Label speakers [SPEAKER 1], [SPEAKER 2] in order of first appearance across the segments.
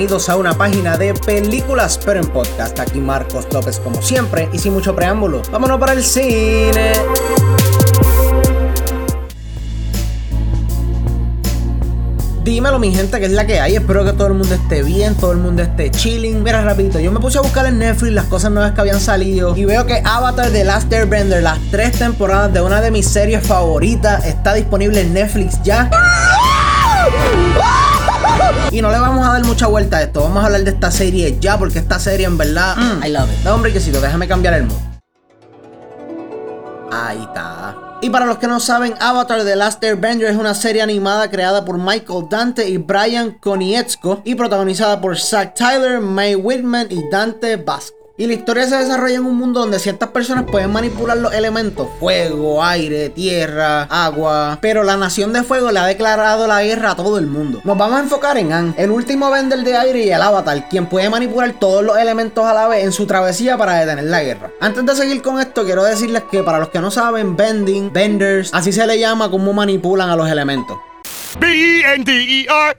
[SPEAKER 1] bienvenidos a una página de películas, pero en podcast. Aquí Marcos López como siempre y sin mucho preámbulo. Vámonos para el cine. Dímelo mi gente que es la que hay, espero que todo el mundo esté bien, todo el mundo esté chilling. Mira rapidito, yo me puse a buscar en Netflix las cosas nuevas que habían salido y veo que Avatar The Last Airbender, las tres temporadas de una de mis series favoritas, está disponible en Netflix ya. Y no le vamos a dar mucha vuelta a esto. Vamos a hablar de esta serie ya, porque esta serie en verdad. Mm, I love it. Da un brequecito, déjame cambiar el mood. Ahí está. Y para los que no saben, Avatar The Last Airbender es una serie animada creada por Michael Dante y Brian Konietzko y protagonizada por Zack Tyler, May Whitman y Dante Basco. Y la historia se desarrolla en un mundo donde ciertas personas pueden manipular los elementos, fuego, aire, tierra, agua, pero la nación de fuego le ha declarado la guerra a todo el mundo. Nos vamos a enfocar en An, el último vender de aire y el avatar, quien puede manipular todos los elementos a la vez en su travesía para detener la guerra. Antes de seguir con esto, quiero decirles que para los que no saben, bending, benders, así se le llama cómo manipulan a los elementos. B-E-N-D-E-R,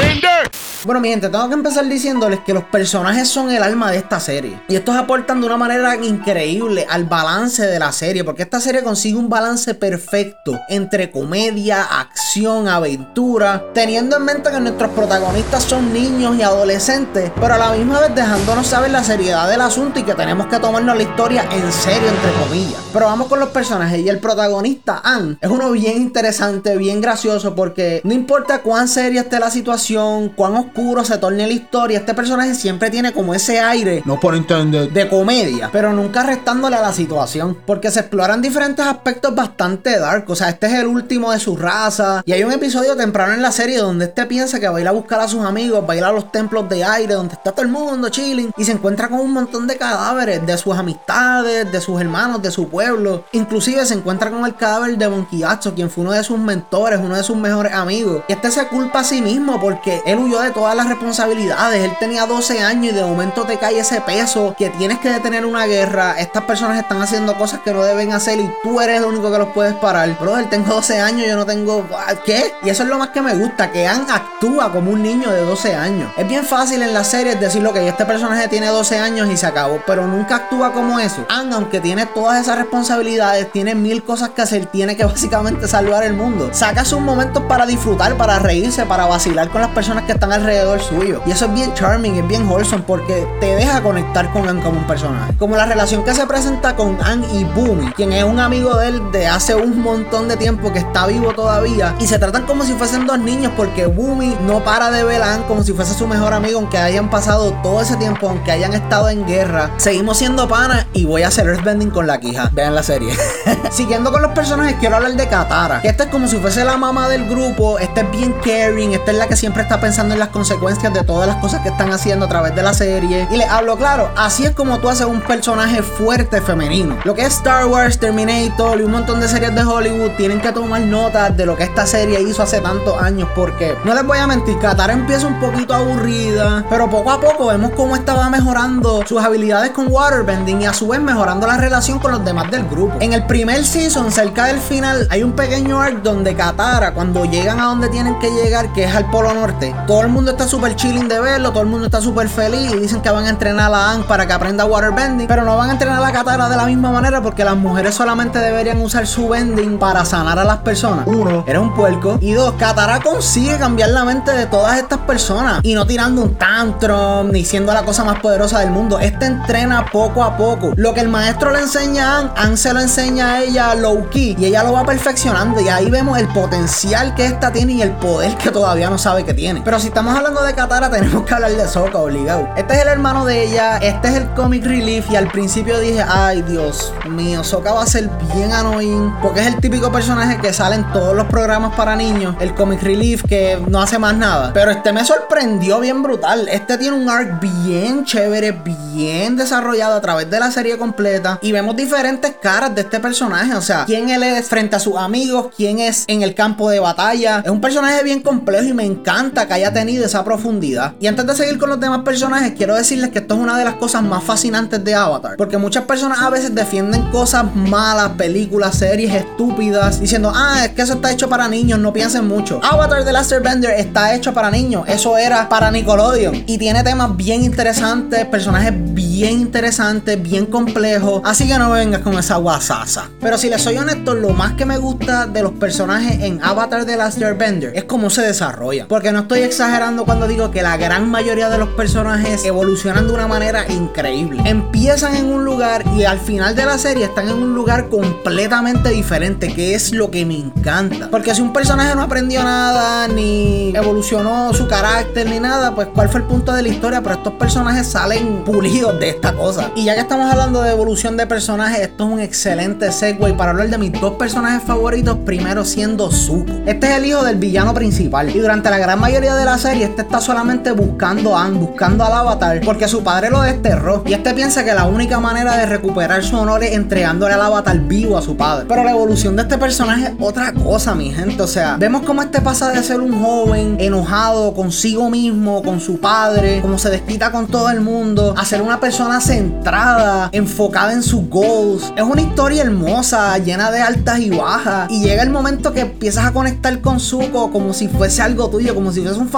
[SPEAKER 1] Bender. Bueno, mi gente, tengo que empezar diciéndoles que los personajes son el alma de esta serie. Y estos aportan de una manera increíble al balance de la serie, porque esta serie consigue un balance perfecto entre comedia, acción, aventura, teniendo en mente que nuestros protagonistas son niños y adolescentes, pero a la misma vez dejándonos saber la seriedad del asunto y que tenemos que tomarnos la historia en serio, entre comillas. Pero vamos con los personajes y el protagonista, Anne, es uno bien interesante, bien gracioso, porque no importa cuán seria esté la situación, cuán oscura se torne la historia, este personaje siempre tiene como ese aire, no por entender, de comedia, pero nunca restándole a la situación, porque se exploran diferentes aspectos bastante dark, o sea, este es el último de su raza, y hay un episodio temprano en la serie donde este piensa que va a ir a buscar a sus amigos, va a ir a los templos de aire, donde está todo el mundo chilling, y se encuentra con un montón de cadáveres de sus amistades, de sus hermanos, de su pueblo, inclusive se encuentra con el cadáver de Bonquiacho, quien fue uno de sus mentores, uno de sus mejores amigos, y este se culpa a sí mismo porque él huyó de todo todas las responsabilidades. Él tenía 12 años y de momento te cae ese peso que tienes que detener una guerra. Estas personas están haciendo cosas que no deben hacer y tú eres el único que los puedes parar. Brother, tengo 12 años, yo no tengo. ¿Qué? Y eso es lo más que me gusta, que Anne actúa como un niño de 12 años. Es bien fácil en las series decirlo que este personaje tiene 12 años y se acabó, pero nunca actúa como eso. Anne, aunque tiene todas esas responsabilidades, tiene mil cosas que hacer, tiene que básicamente salvar el mundo. Saca sus momentos para disfrutar, para reírse, para vacilar con las personas que están alrededor suyo. Y eso es bien charming, es bien wholesome porque te deja conectar con Anne como un personaje. Como la relación que se presenta con Anne y Boomy, quien es un amigo de él de hace un montón de tiempo que está vivo todavía. Y se tratan como si fuesen dos niños porque Boomy no para de ver a Anne como si fuese su mejor amigo, aunque hayan pasado todo ese tiempo, aunque hayan estado en guerra. Seguimos siendo panas y voy a hacer Earthbending con la quija. Vean la serie. Siguiendo con los personajes, quiero hablar de Katara. Esta es como si fuese la mamá del grupo. Esta es bien caring. Esta es la que siempre está pensando en las consecuencias de todas las cosas que están haciendo a través de la serie. Y les hablo claro, así es como tú haces un personaje fuerte femenino. Lo que es Star Wars, Terminator y un montón de series de Hollywood tienen que tomar nota de lo que esta serie hizo hace tantos años. Porque no les voy a mentir, Katara empieza un poquito aburrida, pero poco a poco vemos cómo estaba mejorando sus habilidades con waterbending y a su vez mejorando la relación con los demás del grupo. En el primer season, cerca del final, hay un pequeño arc donde Katara, cuando llegan a donde tienen que llegar, que es al Polo Norte, todo el mundo está súper chilling de verlo, todo el mundo está súper feliz y dicen que van a entrenar a Anne para que aprenda waterbending, pero no van a entrenar a la Katara de la misma manera porque las mujeres solamente deberían usar su bending para sanar a las personas. Uno, eres un puerco. Y dos, Katara consigue cambiar la mente de todas estas personas y no tirando un tantrum ni siendo la cosa más poderosa del mundo. Este entrena poco a poco. Lo que el maestro le enseña a Anne, Anne se lo enseña a ella low key y ella lo va perfeccionando y ahí vemos el potencial que esta tiene y el poder que todavía no sabe que tiene. Pero si estamos hablando de Katara, tenemos que hablar de Sokka, obligado. Este es el hermano de ella, este es el comic relief. Y al principio dije, ay Dios mío, Sokka va a ser bien annoying. Porque es el típico personaje que sale en todos los programas para niños. El comic relief que no hace más nada. Pero este me sorprendió bien brutal. Este tiene un arc bien chévere, bien desarrollado a través de la serie completa. Y vemos diferentes caras de este personaje. O sea, quién él es frente a sus amigos, quién es en el campo de batalla. Es un personaje bien complejo y me encanta que haya tenido esa profundidad. Y antes de seguir con los demás personajes, quiero decirles que esto es una de las cosas más fascinantes de Avatar. Porque muchas personas a veces defienden cosas malas, películas, series estúpidas, diciendo, ah, es que eso está hecho para niños, no piensen mucho. Avatar The Last Airbender está hecho para niños, eso era para Nickelodeon. Y tiene temas bien interesantes, personajes bien interesantes, bien complejos. Así que no vengas con esa guasasa. Pero si les soy honesto, lo más que me gusta de los personajes en Avatar The Last Airbender es cómo se desarrolla. Porque no estoy exagerando cuando digo que la gran mayoría de los personajes evolucionan de una manera increíble. Empiezan en un lugar y al final de la serie están en un lugar completamente diferente, que es lo que me encanta. Porque si un personaje no aprendió nada, ni evolucionó su carácter, ni nada, pues cuál fue el punto de la historia. Pero estos personajes salen pulidos de esta cosa. Y ya que estamos hablando de evolución de personajes, esto es un excelente segue para hablar de mis dos personajes favoritos, primero siendo Zuko. Este es el hijo del villano principal. Y durante la gran mayoría de la serie, este está solamente buscando a Anne, buscando al avatar, porque su padre lo desterró. Y este piensa que la única manera de recuperar su honor es entregándole al avatar vivo a su padre. Pero la evolución de este personaje es otra cosa, mi gente. O sea, vemos cómo este pasa de ser un joven enojado consigo mismo, con su padre, como se desquita con todo el mundo, a ser una persona centrada, enfocada en sus goals. Es una historia hermosa, llena de altas y bajas. Y llega el momento que empiezas a conectar con Zuko como si fuese algo tuyo, como si fuese un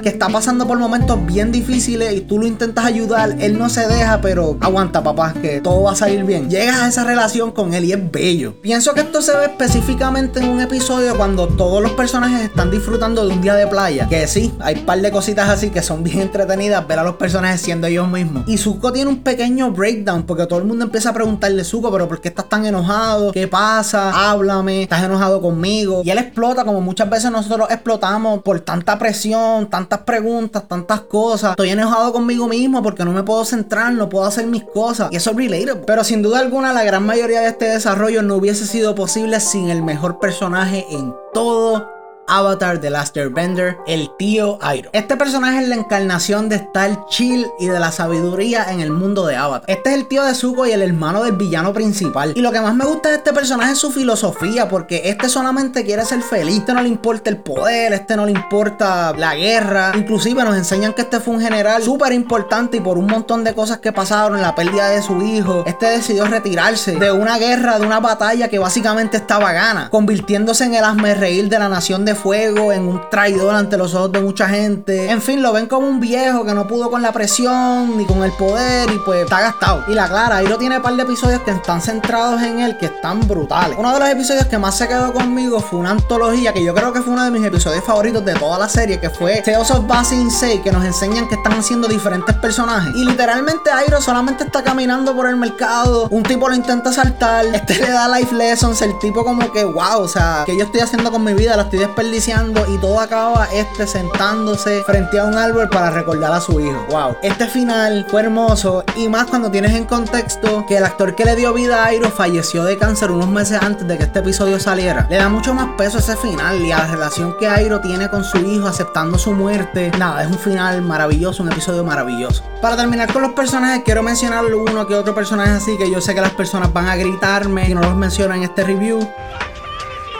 [SPEAKER 1] que está pasando por momentos bien difíciles y tú lo intentas ayudar. Él no se deja, pero aguanta, papá, que todo va a salir bien. Llegas a esa relación con él y es bello. Pienso que esto se ve específicamente en un episodio cuando todos los personajes están disfrutando de un día de playa. Que sí, hay un par de cositas así que son bien entretenidas ver a los personajes siendo ellos mismos. Y Zuko tiene un pequeño breakdown porque todo el mundo empieza a preguntarle, Zuko, pero ¿por qué estás tan enojado? ¿Qué pasa? Háblame, estás enojado conmigo. Y él explota como muchas veces nosotros explotamos por tanta presión, tantas preguntas, tantas cosas. Estoy enojado conmigo mismo porque no me puedo centrar, no puedo hacer mis cosas. Y eso es relatable. Pero sin duda alguna, la gran mayoría de este desarrollo no hubiese sido posible sin el mejor personaje en todo Avatar The Last Airbender, el tío Airo. Este personaje es la encarnación de estar chill y de la sabiduría en el mundo de Avatar. Este es el tío de Zuko y el hermano del villano principal. Y lo que más me gusta de este personaje es su filosofía, porque este solamente quiere ser feliz. Este no le importa el poder, este no le importa la guerra. Inclusive nos enseñan que este fue un general súper importante y por un montón de cosas que pasaron, la pérdida de su hijo, este decidió retirarse de una guerra, de una batalla que básicamente estaba gana, convirtiéndose en el asme reír de la nación de fuego, en un traidor ante los ojos de mucha gente. En fin, lo ven como un viejo que no pudo con la presión ni con el poder y pues está gastado. Y la clara, ahí lo tiene un par de episodios que están centrados en él que están brutales. Uno de los episodios que más se quedó conmigo fue una antología que yo creo que fue uno de mis episodios favoritos de toda la serie, que fue Tales of Basin 6, que nos enseñan que están haciendo diferentes personajes. Y literalmente Airo solamente está caminando por el mercado, un tipo lo intenta saltar, este le da life lessons, el tipo como que, wow, o sea, que yo estoy haciendo con mi vida, la estoy desperdiciando y todo acaba este sentándose frente a un árbol para recordar a su hijo. Wow, este final fue hermoso y más cuando tienes en contexto que el actor que le dio vida a Airo falleció de cáncer unos meses antes de que este episodio saliera. Le da mucho más peso ese final y a la relación que Airo tiene con su hijo aceptando su muerte. Nada, es un final maravilloso, un episodio maravilloso. Para terminar con los personajes, quiero mencionar uno que otro personaje así que yo sé que las personas van a gritarme y no los menciono en este review.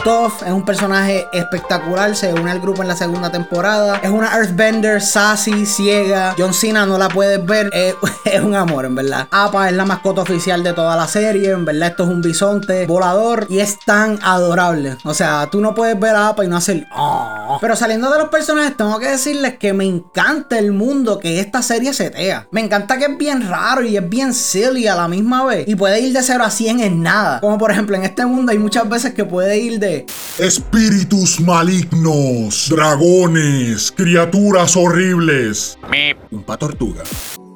[SPEAKER 1] Toph es un personaje espectacular, se une al grupo en la segunda temporada. Es una Earthbender, sassy, ciega. John Cena no la puedes ver, es, un amor, en verdad. Apa es la mascota oficial de toda la serie, en verdad esto es un bisonte volador y es tan adorable. O sea, tú no puedes ver a Apa y no hacer... Oh. Pero saliendo de los personajes, tengo que decirles que me encanta el mundo que esta serie setea. Me encanta que es bien raro y es bien silly a la misma vez. Y puede ir de 0 a 100 en nada. Como por ejemplo en este mundo hay muchas veces que puede ir de
[SPEAKER 2] Espíritus malignos, dragones, criaturas horribles. Un patortuga.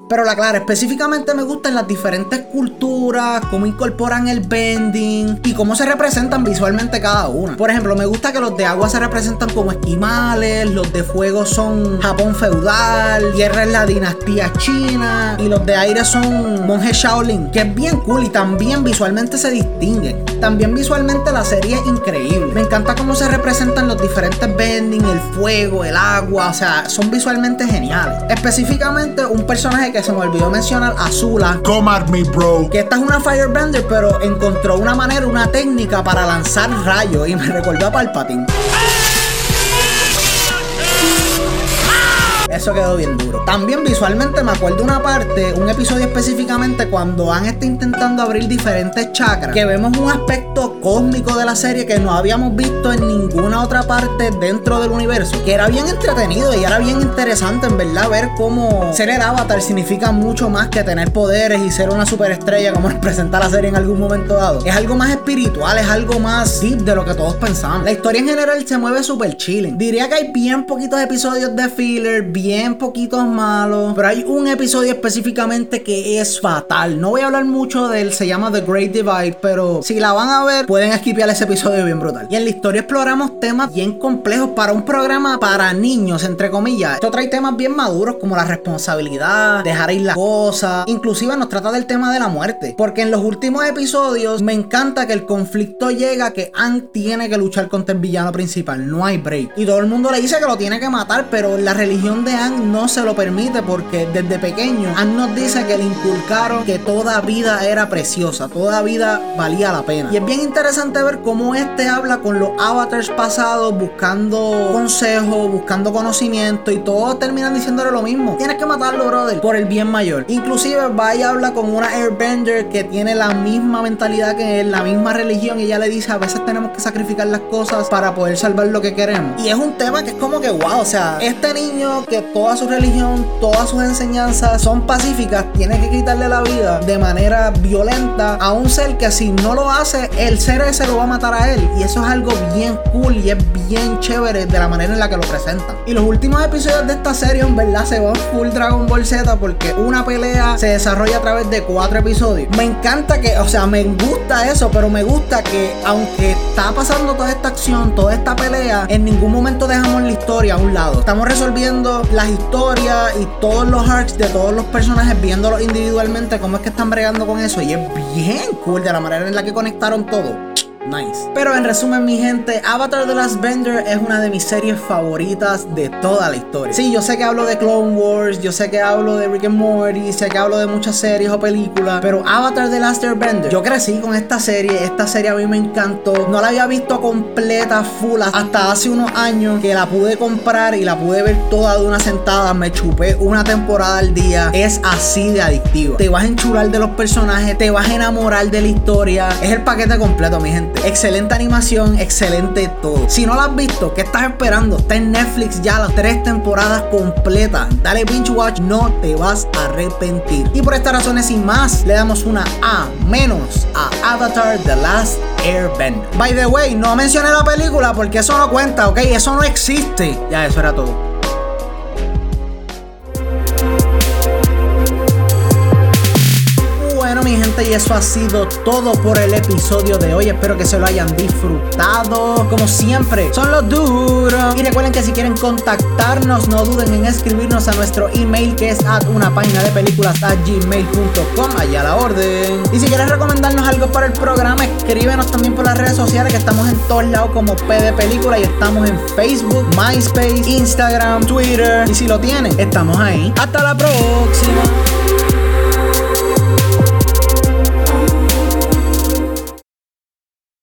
[SPEAKER 1] Pero la clara, específicamente me gustan las diferentes culturas, cómo incorporan el bending y cómo se representan visualmente cada una. Por ejemplo, me gusta que los de agua se representan como esquimales, los de fuego son Japón feudal, guerra es la dinastía china y los de aire son monjes Shaolin, que es bien cool y también visualmente se distinguen. También visualmente la serie es increíble. Me encanta cómo se representan los diferentes bending, el fuego, el agua, o sea, son visualmente geniales. Específicamente un personaje que se me olvidó mencionar, Azula.
[SPEAKER 2] Come at me, bro.
[SPEAKER 1] Que esta es una Firebender, pero encontró una manera, una técnica para lanzar rayos y me recordó a Palpatine. Eso quedó bien duro. También visualmente me acuerdo una parte, un episodio específicamente cuando han está intentando abrir diferentes chakras, que vemos un aspecto cósmico de la serie que no habíamos visto en ninguna otra parte dentro del universo, que era bien entretenido y era bien interesante en verdad ver cómo ser el avatar significa mucho más que tener poderes y ser una superestrella como nos presenta la serie en algún momento dado. Es algo más espiritual, es algo más deep de lo que todos pensamos. La historia en general se mueve súper chilling. Diría que hay bien poquitos episodios de filler, poquitos malos, pero hay un episodio específicamente que es fatal. No voy a hablar mucho de él, se llama The Great Divide, pero si la van a ver, pueden esquipear ese episodio bien brutal. Y en la historia exploramos temas bien complejos para un programa para niños, entre comillas. Esto trae temas bien maduros como la responsabilidad, dejar ir las cosas, inclusive nos trata del tema de la muerte, porque en los últimos episodios me encanta que el conflicto llega que Ann tiene que luchar contra el villano principal, no hay break. Y todo el mundo le dice que lo tiene que matar, pero la religión de No se lo permite porque desde pequeño Ann nos dice que le inculcaron que toda vida era preciosa, toda vida valía la pena. Y es bien interesante ver cómo este habla con los avatars pasados buscando consejos, buscando conocimiento y todos terminan diciéndole lo mismo. Tienes que matarlo, brother, por el bien mayor. Inclusive va y habla con una airbender que tiene la misma mentalidad que él, la misma religión y ella le dice a veces tenemos que sacrificar las cosas para poder salvar lo que queremos. Y es un tema que es como que wow, o sea, este niño que toda su religión, todas sus enseñanzas son pacíficas, tiene que quitarle la vida de manera violenta a un ser que si no lo hace, el ser ese lo va a matar a él. Y eso es algo bien cool y es bien chévere de la manera en la que lo presentan. Y los últimos episodios de esta serie, en verdad, se van full Dragon Ball Z porque una pelea se desarrolla a través de cuatro episodios. Me encanta que, o sea, me gusta eso, pero me gusta que aunque está pasando toda esta acción, toda esta pelea, en ningún momento dejamos historia a un lado. Estamos resolviendo las historias y todos los arcs de todos los personajes, viéndolos individualmente, cómo es que están bregando con eso. Y es bien cool de la manera en la que conectaron todo. Nice. Pero en resumen, mi gente, Avatar The Last Bender es una de mis series favoritas de toda la historia. Sí, yo sé que hablo de Clone Wars, yo sé que hablo de Rick and Morty, sé que hablo de muchas series o películas, pero Avatar The Last Bender, yo crecí con esta serie, esta serie a mí me encantó. No la había visto completa, full, hasta hace unos años que la pude comprar y la pude ver toda de una sentada. Me chupé una temporada al día. Es así de adictivo. Te vas a enchular de los personajes, te vas a enamorar de la historia. Es el paquete completo, mi gente. Excelente animación, excelente todo. Si no lo has visto, ¿qué estás esperando? Está en Netflix ya las tres temporadas completas. Dale binge watch, no te vas a arrepentir. Y por estas razones y más, le damos una A menos a Avatar The Last Airbender. By the way, no mencioné la película porque eso no cuenta, ¿ok? Eso no existe. Ya, eso era todo. Y eso ha sido todo por el episodio de hoy. Espero que se lo hayan disfrutado. Como siempre, son los duros. Y recuerden que si quieren contactarnos, no duden en escribirnos a nuestro email que es at una página de películas a gmail.com. Allá la orden. Y si quieres recomendarnos algo para el programa, escríbenos también por las redes sociales que estamos en todos lados como P de Película y estamos en Facebook, MySpace, Instagram, Twitter. Y si lo tienen, estamos ahí. Hasta la próxima.